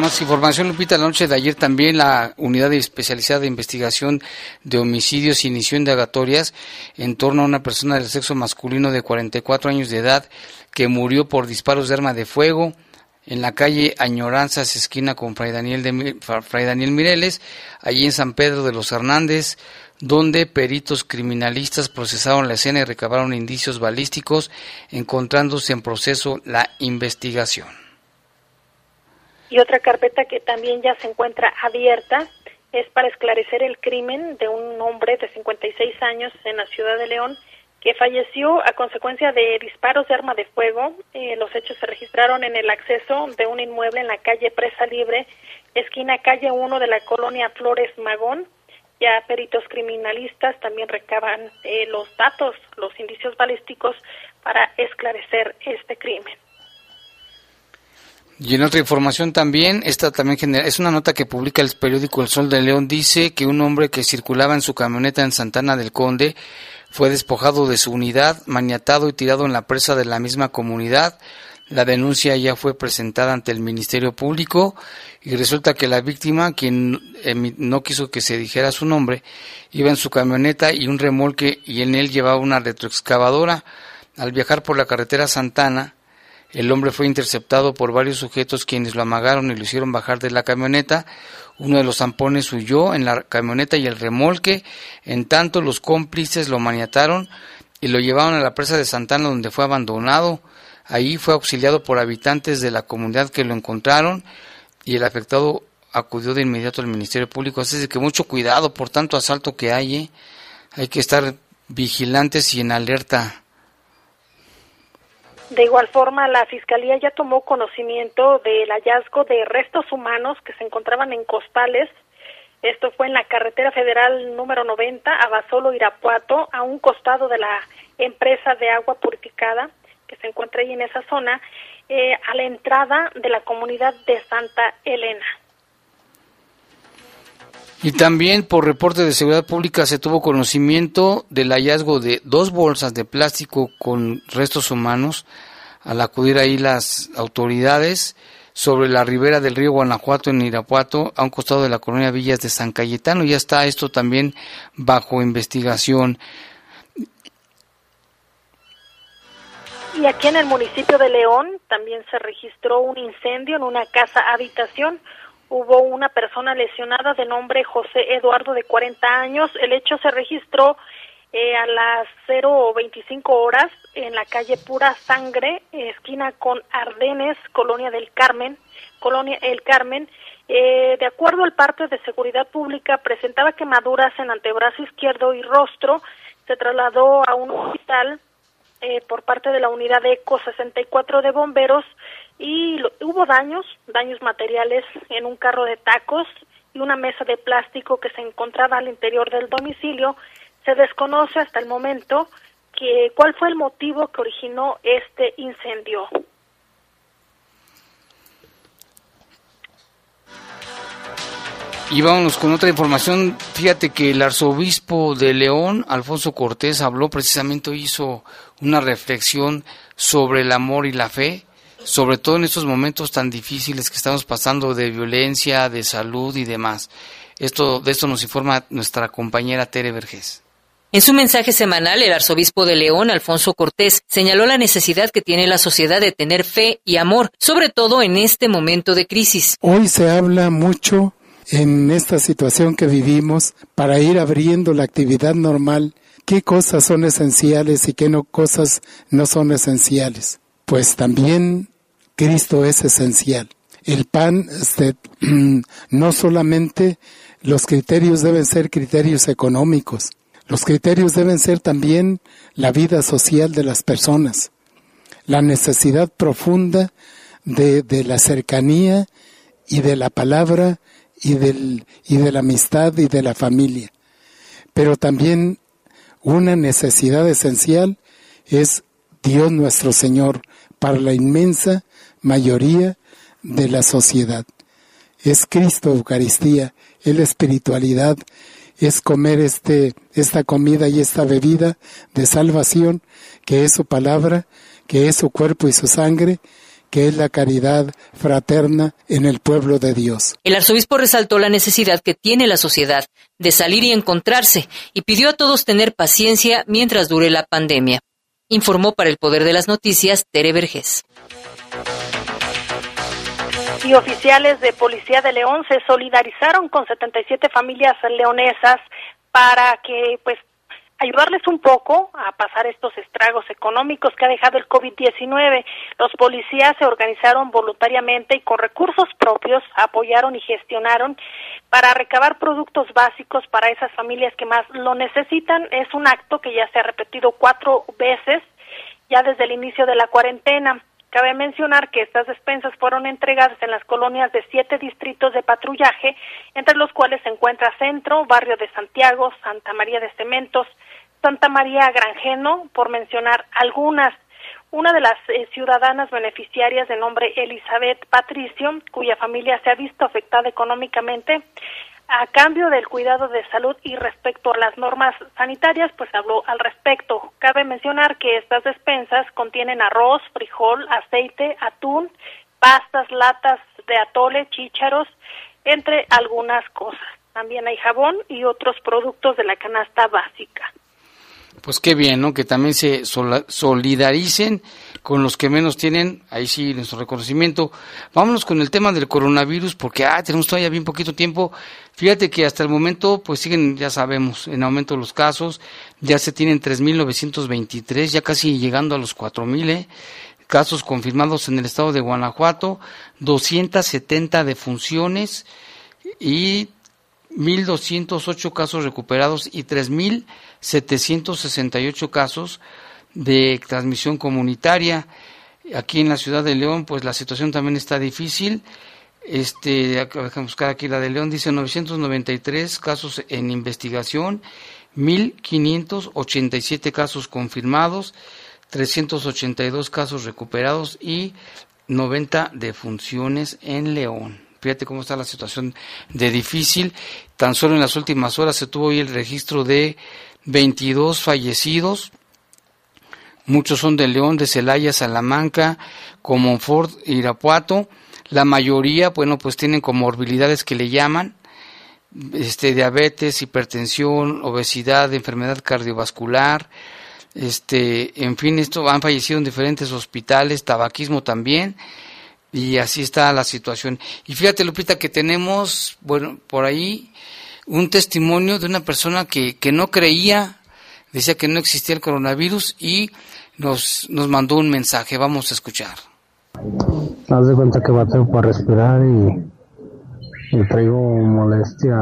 Más información, Lupita, la noche de ayer también la Unidad Especializada de Investigación de Homicidios inició indagatorias en torno a una persona del sexo masculino de 44 años de edad que murió por disparos de arma de fuego en la calle Añoranzas, esquina con Fray Daniel, de, Fray Daniel Mireles, allí en San Pedro de los Hernández, donde peritos criminalistas procesaron la escena y recabaron indicios balísticos, encontrándose en proceso la investigación. Y otra carpeta que también ya se encuentra abierta es para esclarecer el crimen de un hombre de 56 años en la ciudad de León que falleció a consecuencia de disparos de arma de fuego. Eh, los hechos se registraron en el acceso de un inmueble en la calle Presa Libre, esquina calle 1 de la colonia Flores Magón. Ya peritos criminalistas también recaban eh, los datos, los indicios balísticos para esclarecer este crimen. Y en otra información también, esta también genera, es una nota que publica el periódico El Sol de León, dice que un hombre que circulaba en su camioneta en Santana del Conde fue despojado de su unidad, maniatado y tirado en la presa de la misma comunidad. La denuncia ya fue presentada ante el Ministerio Público y resulta que la víctima, quien no quiso que se dijera su nombre, iba en su camioneta y un remolque y en él llevaba una retroexcavadora. Al viajar por la carretera Santana, el hombre fue interceptado por varios sujetos quienes lo amagaron y lo hicieron bajar de la camioneta. Uno de los zampones huyó en la camioneta y el remolque. En tanto, los cómplices lo maniataron y lo llevaron a la presa de Santana donde fue abandonado. Ahí fue auxiliado por habitantes de la comunidad que lo encontraron y el afectado acudió de inmediato al Ministerio Público. Así que mucho cuidado por tanto asalto que hay. ¿eh? Hay que estar vigilantes y en alerta de igual forma, la Fiscalía ya tomó conocimiento del hallazgo de restos humanos que se encontraban en costales. Esto fue en la carretera federal número 90, Abasolo, Irapuato, a un costado de la empresa de agua purificada que se encuentra ahí en esa zona, eh, a la entrada de la comunidad de Santa Elena. Y también por reporte de seguridad pública se tuvo conocimiento del hallazgo de dos bolsas de plástico con restos humanos. Al acudir ahí las autoridades sobre la ribera del río Guanajuato en Irapuato, a un costado de la colonia Villas de San Cayetano. Ya está esto también bajo investigación. Y aquí en el municipio de León también se registró un incendio en una casa habitación hubo una persona lesionada de nombre José Eduardo de 40 años. El hecho se registró eh, a las 0.25 horas en la calle Pura Sangre, esquina con Ardenes, Colonia del Carmen, Colonia El Carmen. Eh, de acuerdo al parte de seguridad pública, presentaba quemaduras en antebrazo izquierdo y rostro. Se trasladó a un hospital eh, por parte de la unidad ECO 64 de bomberos y hubo daños, daños materiales en un carro de tacos y una mesa de plástico que se encontraba al interior del domicilio. Se desconoce hasta el momento que cuál fue el motivo que originó este incendio. Y vámonos con otra información. Fíjate que el arzobispo de León, Alfonso Cortés, habló precisamente, hizo una reflexión sobre el amor y la fe sobre todo en estos momentos tan difíciles que estamos pasando de violencia, de salud y demás. Esto, de esto nos informa nuestra compañera Tere Vergés. En su mensaje semanal, el arzobispo de León, Alfonso Cortés, señaló la necesidad que tiene la sociedad de tener fe y amor, sobre todo en este momento de crisis. Hoy se habla mucho en esta situación que vivimos para ir abriendo la actividad normal, qué cosas son esenciales y qué no cosas no son esenciales. Pues también Cristo es esencial. El pan, este, [CLEARS THROAT] no solamente los criterios deben ser criterios económicos, los criterios deben ser también la vida social de las personas, la necesidad profunda de, de la cercanía y de la palabra y, del, y de la amistad y de la familia. Pero también una necesidad esencial es Dios nuestro Señor para la inmensa mayoría de la sociedad. Es Cristo Eucaristía, es la espiritualidad, es comer este, esta comida y esta bebida de salvación, que es su palabra, que es su cuerpo y su sangre, que es la caridad fraterna en el pueblo de Dios. El arzobispo resaltó la necesidad que tiene la sociedad de salir y encontrarse y pidió a todos tener paciencia mientras dure la pandemia. Informó para el Poder de las Noticias Tere Vergés. y oficiales de Policía de León se solidarizaron con 77 familias leonesas para que pues ayudarles un poco a pasar estos estragos económicos que ha dejado el COVID-19. Los policías se organizaron voluntariamente y con recursos propios apoyaron y gestionaron para recabar productos básicos para esas familias que más lo necesitan. Es un acto que ya se ha repetido cuatro veces ya desde el inicio de la cuarentena. Cabe mencionar que estas despensas fueron entregadas en las colonias de siete distritos de patrullaje, entre los cuales se encuentra Centro, Barrio de Santiago, Santa María de Cementos, Santa María Granjeno, por mencionar algunas. Una de las eh, ciudadanas beneficiarias de nombre Elizabeth Patricio, cuya familia se ha visto afectada económicamente, a cambio del cuidado de salud y respecto a las normas sanitarias, pues habló al respecto. Cabe mencionar que estas despensas contienen arroz, frijol, aceite, atún, pastas, latas de atole, chícharos, entre algunas cosas. También hay jabón y otros productos de la canasta básica. Pues qué bien, ¿no? Que también se solidaricen con los que menos tienen, ahí sí nuestro reconocimiento. Vámonos con el tema del coronavirus, porque ah, tenemos todavía bien poquito tiempo. Fíjate que hasta el momento, pues siguen, ya sabemos, en aumento los casos, ya se tienen 3.923, ya casi llegando a los 4.000, ¿eh? casos confirmados en el estado de Guanajuato, 270 defunciones y 1.208 casos recuperados y 3.768 casos de transmisión comunitaria. Aquí en la ciudad de León, pues la situación también está difícil. Este, déjame buscar aquí la de León, dice 993 casos en investigación, 1.587 casos confirmados, 382 casos recuperados y 90 defunciones en León. Fíjate cómo está la situación de difícil. Tan solo en las últimas horas se tuvo hoy el registro de 22 fallecidos. Muchos son de León, de Celaya, Salamanca, Comonfort, Irapuato. La mayoría, bueno, pues tienen comorbilidades que le llaman, este, diabetes, hipertensión, obesidad, enfermedad cardiovascular, este, en fin, esto han fallecido en diferentes hospitales, tabaquismo también, y así está la situación. Y fíjate, Lupita, que tenemos, bueno, por ahí un testimonio de una persona que, que no creía, decía que no existía el coronavirus y nos, nos mandó un mensaje. Vamos a escuchar. Haz de cuenta que bateo para respirar y, traigo molestia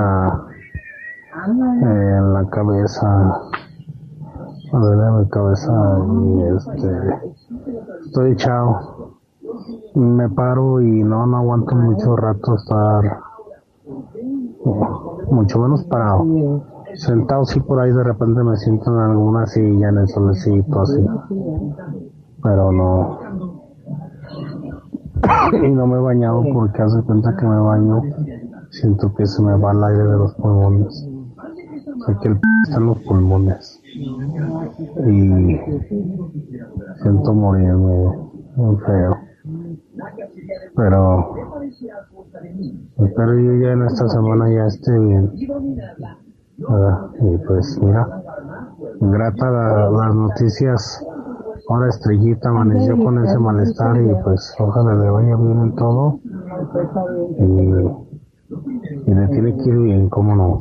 eh, en la cabeza. Duele mi cabeza y este, estoy echado me paro y no, no aguanto mucho rato estar mucho menos parado. Sentado sí por ahí de repente me siento en alguna silla en el solecito así. Pero no. [COUGHS] y no me he bañado porque hace cuenta que me baño. Siento que se me va el aire de los pulmones. Sé que el p está en los pulmones. Y siento morirme muy feo. Pero espero yo ya en esta semana ya esté bien. Y pues mira, grata las noticias. Ahora Estrellita amaneció con ese malestar y pues ojalá le vaya bien en todo. Y, y le tiene que ir bien, cómo no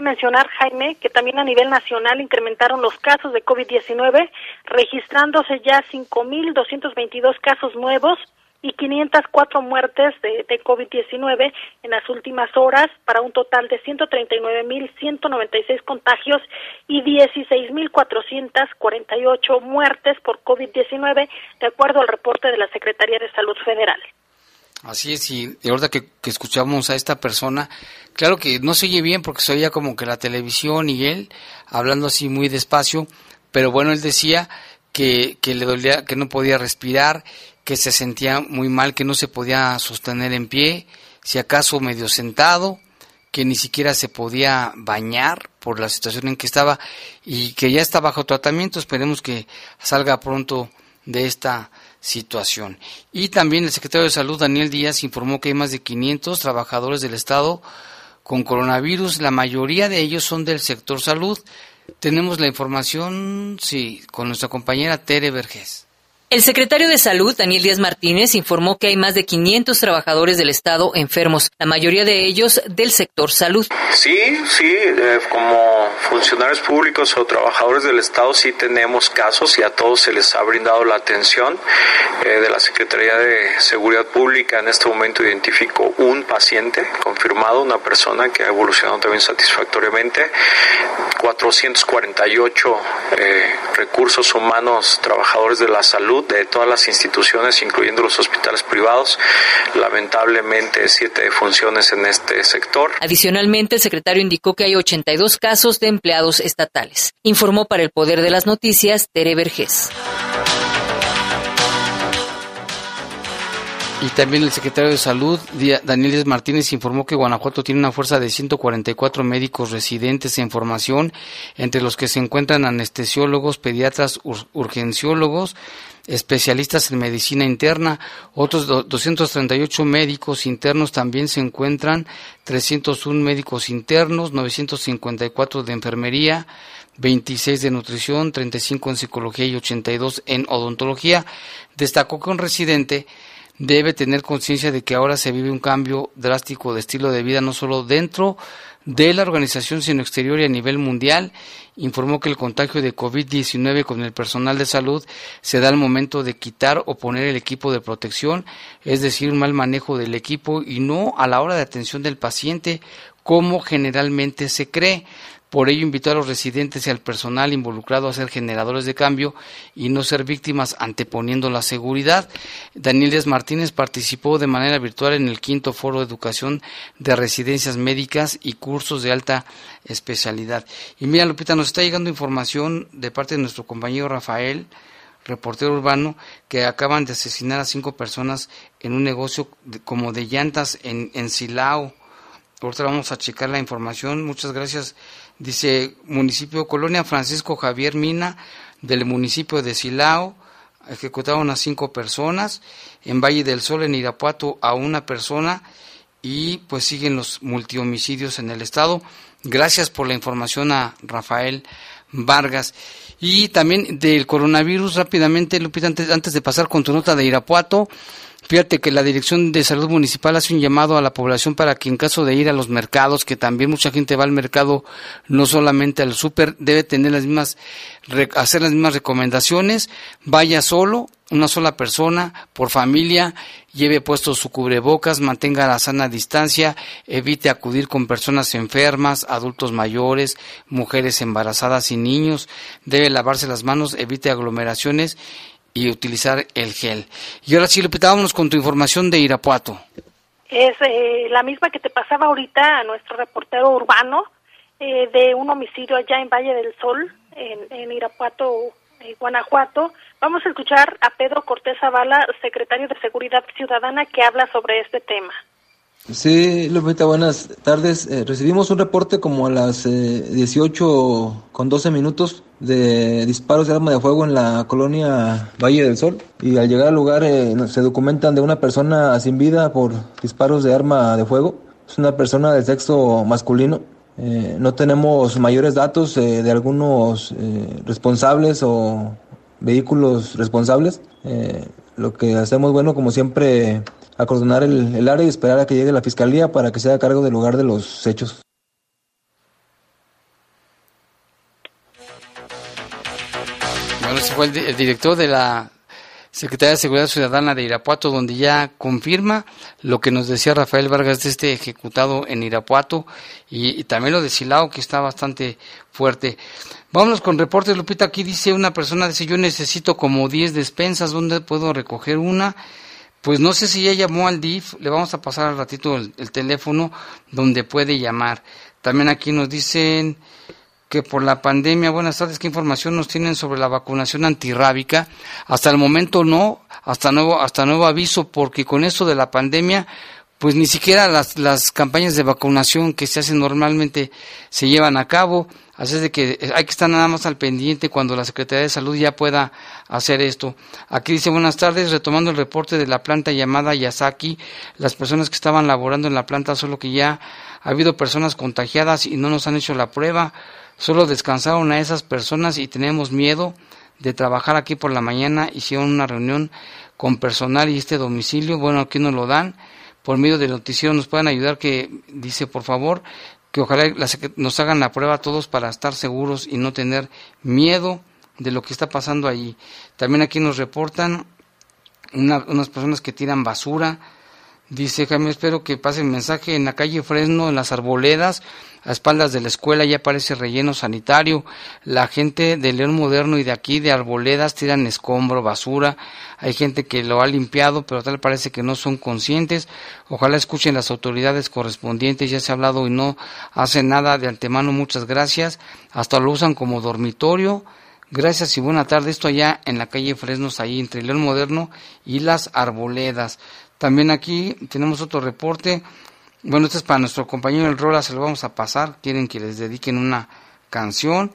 mencionar, Jaime, que también a nivel nacional incrementaron los casos de COVID-19, registrándose ya 5.222 casos nuevos y 504 muertes de COVID-19 en las últimas horas, para un total de 139.196 contagios y 16.448 muertes por COVID-19, de acuerdo al reporte de la Secretaría de Salud Federal. Así es, y verdad que, que, escuchamos a esta persona, claro que no se oye bien porque se oía como que la televisión y él hablando así muy despacio, pero bueno, él decía que, que le dolía, que no podía respirar, que se sentía muy mal, que no se podía sostener en pie, si acaso medio sentado, que ni siquiera se podía bañar por la situación en que estaba y que ya está bajo tratamiento, esperemos que salga pronto de esta situación. Y también el secretario de Salud, Daniel Díaz, informó que hay más de 500 trabajadores del Estado con coronavirus. La mayoría de ellos son del sector salud. Tenemos la información, sí, con nuestra compañera Tere Vergés. El secretario de Salud, Daniel Díaz Martínez, informó que hay más de 500 trabajadores del Estado enfermos, la mayoría de ellos del sector salud. Sí, sí, eh, como funcionarios públicos o trabajadores del Estado sí tenemos casos y a todos se les ha brindado la atención eh, de la Secretaría de Seguridad Pública. En este momento identifico un paciente confirmado, una persona que ha evolucionado también satisfactoriamente, 448 eh, recursos humanos trabajadores de la salud de todas las instituciones, incluyendo los hospitales privados. Lamentablemente, siete funciones en este sector. Adicionalmente, el secretario indicó que hay 82 casos de empleados estatales. Informó para el Poder de las Noticias Tere Vergés. Y también el secretario de Salud, Daniel Martínez, informó que Guanajuato tiene una fuerza de 144 médicos residentes en formación, entre los que se encuentran anestesiólogos, pediatras, urgenciólogos, especialistas en medicina interna, otros 238 médicos internos también se encuentran, 301 médicos internos, 954 de enfermería, 26 de nutrición, 35 en psicología y 82 en odontología. Destacó que un residente debe tener conciencia de que ahora se vive un cambio drástico de estilo de vida no solo dentro de la organización sino exterior y a nivel mundial. Informó que el contagio de COVID-19 con el personal de salud se da al momento de quitar o poner el equipo de protección, es decir, un mal manejo del equipo y no a la hora de atención del paciente como generalmente se cree. Por ello invitó a los residentes y al personal involucrado a ser generadores de cambio y no ser víctimas anteponiendo la seguridad. Daniel Díaz Martínez participó de manera virtual en el quinto foro de educación de residencias médicas y cursos de alta especialidad. Y mira, Lupita, nos está llegando información de parte de nuestro compañero Rafael, reportero urbano, que acaban de asesinar a cinco personas en un negocio como de llantas en, en Silao. Ahorita vamos a checar la información. Muchas gracias Dice, municipio Colonia Francisco Javier Mina del municipio de Silao, ejecutaron a cinco personas, en Valle del Sol, en Irapuato, a una persona y pues siguen los multihomicidios en el estado. Gracias por la información a Rafael Vargas. Y también del coronavirus, rápidamente, Lupita, antes, antes de pasar con tu nota de Irapuato, Fíjate que la Dirección de Salud Municipal hace un llamado a la población para que en caso de ir a los mercados, que también mucha gente va al mercado, no solamente al súper, debe tener las mismas, hacer las mismas recomendaciones, vaya solo, una sola persona, por familia, lleve puesto su cubrebocas, mantenga la sana distancia, evite acudir con personas enfermas, adultos mayores, mujeres embarazadas y niños, debe lavarse las manos, evite aglomeraciones y utilizar el gel. Y ahora sí, Lupita, vámonos con tu información de Irapuato. Es eh, la misma que te pasaba ahorita a nuestro reportero urbano eh, de un homicidio allá en Valle del Sol, en, Irapuato, eh, Guanajuato. Vamos a escuchar a Pedro Cortés Zavala, secretario de Seguridad Ciudadana, que habla sobre este tema. Sí, Lupita, buenas tardes. Eh, recibimos un reporte como a las eh, 18 con 12 minutos de disparos de arma de fuego en la colonia Valle del Sol y al llegar al lugar eh, se documentan de una persona sin vida por disparos de arma de fuego. Es una persona de sexo masculino. Eh, no tenemos mayores datos de algunos responsables o vehículos responsables. lo que hacemos, bueno, como siempre acordonar el, el área y esperar a que llegue la fiscalía para que se haga cargo del lugar de los hechos. Bueno, ese fue el, director de la Secretaría de Seguridad Ciudadana de Irapuato, donde ya confirma lo que nos decía Rafael Vargas de este ejecutado en Irapuato y, también lo de Silao, que está bastante fuerte. Vámonos con reportes, Lupita. Aquí dice una persona, dice, yo necesito como 10 despensas, ¿dónde puedo recoger una? Pues no sé si ya llamó al DIF, le vamos a pasar al ratito el, teléfono donde puede llamar. También aquí nos dicen que por la pandemia, buenas tardes, ¿qué información nos tienen sobre la vacunación antirrábica? Hasta el momento no, hasta nuevo, hasta nuevo aviso, porque con esto de la pandemia, pues ni siquiera las, las campañas de vacunación que se hacen normalmente se llevan a cabo. Así es de que eh, hay que estar nada más al pendiente cuando la Secretaría de Salud ya pueda hacer esto. Aquí dice buenas tardes, retomando el reporte de la planta llamada Yasaki, las personas que estaban laborando en la planta, solo que ya ha habido personas contagiadas y no nos han hecho la prueba, solo descansaron a esas personas y tenemos miedo de trabajar aquí por la mañana, hicieron una reunión con personal y este domicilio, bueno, aquí nos lo dan, por medio del noticiero nos pueden ayudar, que dice, por favor, que ojalá nos hagan la prueba a todos para estar seguros y no tener miedo de lo que está pasando allí. También aquí nos reportan unas personas que tiran basura, Dice Jaime, espero que pase el mensaje en la calle Fresno, en las arboledas, a espaldas de la escuela ya aparece relleno sanitario. La gente de León Moderno y de aquí, de Arboledas, tiran escombro, basura. Hay gente que lo ha limpiado, pero tal parece que no son conscientes. Ojalá escuchen las autoridades correspondientes. Ya se ha hablado y no hacen nada de antemano. Muchas gracias. Hasta lo usan como dormitorio. Gracias y buena tarde. Esto allá en la calle Fresnos, ahí entre León Moderno y las Arboledas. También aquí tenemos otro reporte. Bueno, este es para nuestro compañero El Rola, se lo vamos a pasar. Quieren que les dediquen una canción.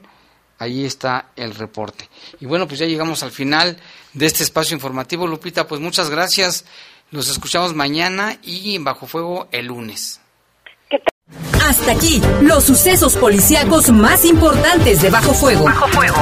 Ahí está el reporte. Y bueno, pues ya llegamos al final de este espacio informativo. Lupita, pues muchas gracias. Los escuchamos mañana y en Bajo Fuego el lunes. Hasta aquí, los sucesos policíacos más importantes de Bajo Fuego. Bajo Fuego.